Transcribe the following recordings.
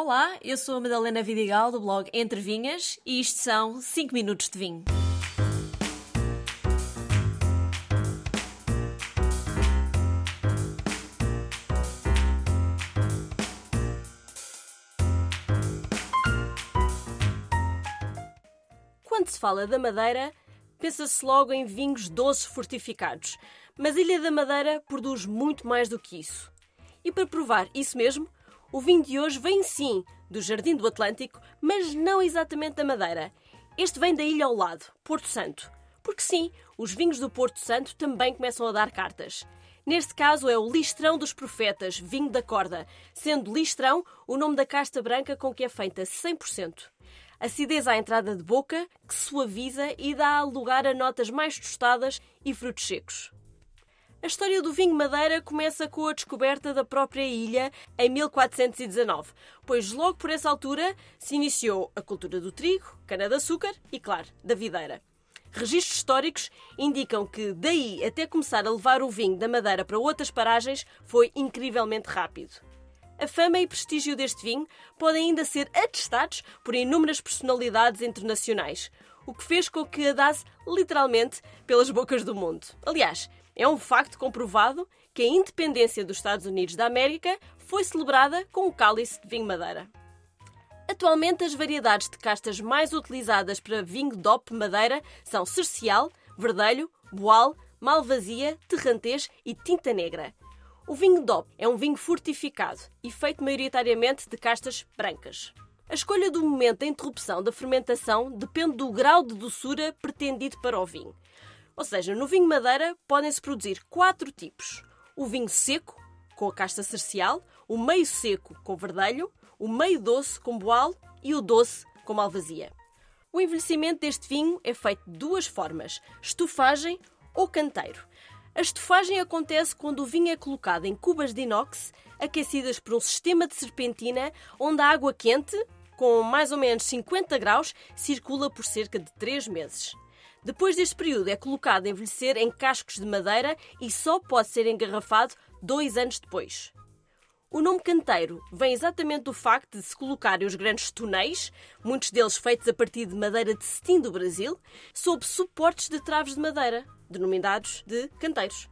Olá, eu sou a Madalena Vidigal do blog Entre Vinhas e isto são 5 minutos de vinho. Quando se fala da Madeira, pensa-se logo em vinhos doces fortificados, mas a Ilha da Madeira produz muito mais do que isso. E para provar isso mesmo, o vinho de hoje vem sim do Jardim do Atlântico, mas não exatamente da Madeira. Este vem da ilha ao lado, Porto Santo. Porque sim, os vinhos do Porto Santo também começam a dar cartas. Neste caso é o Listrão dos Profetas, vinho da corda, sendo Listrão o nome da casta branca com que é feita 100%. Acidez à entrada de boca, que suaviza e dá lugar a notas mais tostadas e frutos secos. A história do vinho Madeira começa com a descoberta da própria ilha em 1419, pois logo por essa altura se iniciou a cultura do trigo, cana-de-açúcar e, claro, da videira. Registros históricos indicam que daí até começar a levar o vinho da Madeira para outras paragens foi incrivelmente rápido. A fama e prestígio deste vinho podem ainda ser atestados por inúmeras personalidades internacionais, o que fez com que a dasse literalmente pelas bocas do mundo. Aliás, é um facto comprovado que a independência dos Estados Unidos da América foi celebrada com o cálice de vinho Madeira. Atualmente, as variedades de castas mais utilizadas para vinho DOP Madeira são Cercial, Verdelho, Boal, Malvasia, Terrantês e Tinta Negra. O vinho DOP é um vinho fortificado e feito maioritariamente de castas brancas. A escolha do momento da interrupção da fermentação depende do grau de doçura pretendido para o vinho. Ou seja, no vinho madeira podem-se produzir quatro tipos: o vinho seco, com a casta cercial, o meio seco com verdelho, o meio doce com boal e o doce com malvasia. O envelhecimento deste vinho é feito de duas formas: estufagem ou canteiro. A estufagem acontece quando o vinho é colocado em cubas de inox aquecidas por um sistema de serpentina onde a água quente, com mais ou menos 50 graus, circula por cerca de 3 meses. Depois deste período, é colocado a envelhecer em cascos de madeira e só pode ser engarrafado dois anos depois. O nome canteiro vem exatamente do facto de se colocarem os grandes túneis, muitos deles feitos a partir de madeira de cetim do Brasil, sob suportes de traves de madeira, denominados de canteiros.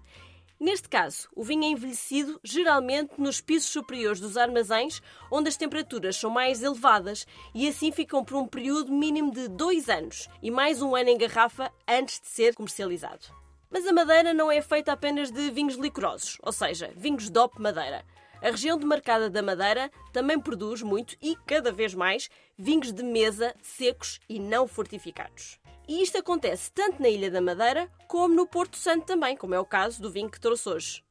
Neste caso, o vinho é envelhecido geralmente nos pisos superiores dos armazéns, onde as temperaturas são mais elevadas e assim ficam por um período mínimo de dois anos e mais um ano em garrafa antes de ser comercializado. Mas a madeira não é feita apenas de vinhos licorosos, ou seja, vinhos DOP Madeira. A região demarcada da Madeira também produz muito e cada vez mais vinhos de mesa secos e não fortificados. E isto acontece tanto na Ilha da Madeira como no Porto Santo também, como é o caso do vinho que trouxe hoje.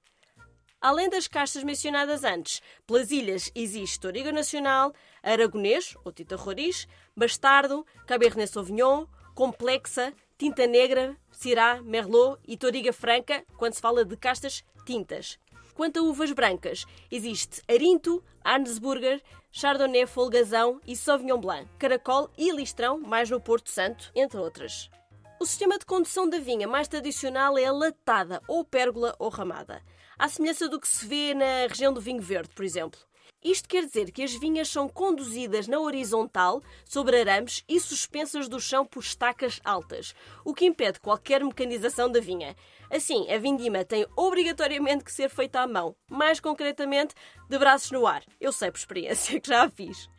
Além das castas mencionadas antes, pelas ilhas existe Toriga Nacional, Aragonês, ou Tita Roriz, Bastardo, Cabernet Sauvignon, Complexa, Tinta Negra, Syrah, Merlot e Toriga Franca, quando se fala de castas tintas. Quanto a uvas brancas, existe Arinto, Arnsburger, Chardonnay Folgazão e Sauvignon Blanc, Caracol e Listrão, mais no Porto Santo, entre outras. O sistema de condução da vinha mais tradicional é a latada, ou pérgola ou ramada, à semelhança do que se vê na região do vinho verde, por exemplo. Isto quer dizer que as vinhas são conduzidas na horizontal, sobre arames e suspensas do chão por estacas altas, o que impede qualquer mecanização da vinha. Assim, a vindima tem obrigatoriamente que ser feita à mão, mais concretamente de braços no ar. Eu sei por experiência que já a fiz.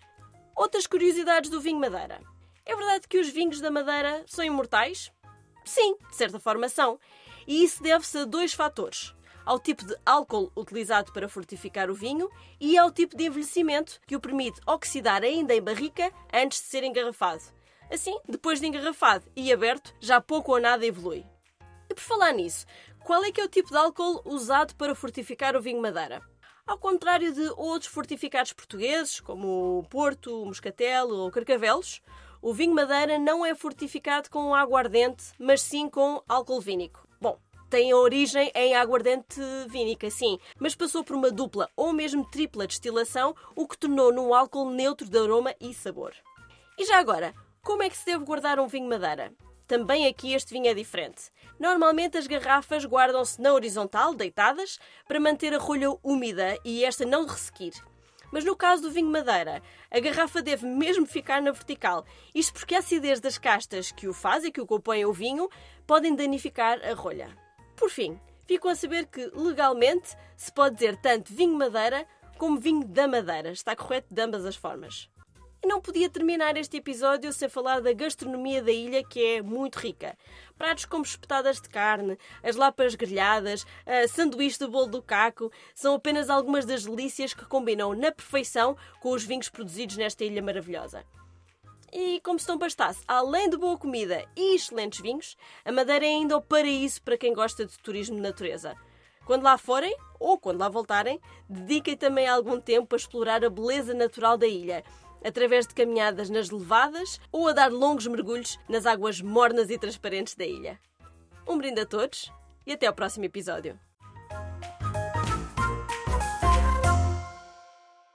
Outras curiosidades do vinho Madeira. É verdade que os vinhos da Madeira são imortais? Sim, de certa forma são. E isso deve-se a dois fatores ao tipo de álcool utilizado para fortificar o vinho e ao tipo de envelhecimento que o permite oxidar ainda em barrica antes de ser engarrafado. Assim, depois de engarrafado e aberto, já pouco ou nada evolui. E por falar nisso, qual é que é o tipo de álcool usado para fortificar o vinho Madeira? Ao contrário de outros fortificados portugueses, como o Porto, o Moscatel ou Carcavelos, o vinho Madeira não é fortificado com aguardente, mas sim com álcool vínico tem origem em aguardente vínica, sim, mas passou por uma dupla ou mesmo tripla destilação, o que tornou num álcool neutro de aroma e sabor. E já agora, como é que se deve guardar um vinho madeira? Também aqui este vinho é diferente. Normalmente as garrafas guardam-se na horizontal, deitadas, para manter a rolha úmida e esta não ressequir. Mas no caso do vinho Madeira, a garrafa deve mesmo ficar na vertical. Isto porque a acidez das castas que o fazem, que o compõem o vinho, podem danificar a rolha. Por fim, ficam a saber que legalmente se pode dizer tanto vinho Madeira como vinho da Madeira. Está correto de ambas as formas. E não podia terminar este episódio sem falar da gastronomia da ilha, que é muito rica. Pratos como espetadas de carne, as lapas grelhadas, a sanduíche do bolo do caco, são apenas algumas das delícias que combinam na perfeição com os vinhos produzidos nesta ilha maravilhosa. E como se não bastasse, além de boa comida e excelentes vinhos, a Madeira é ainda o paraíso para quem gosta de turismo de natureza. Quando lá forem, ou quando lá voltarem, dediquem também algum tempo a explorar a beleza natural da ilha através de caminhadas nas levadas ou a dar longos mergulhos nas águas mornas e transparentes da ilha. Um brinde a todos e até ao próximo episódio.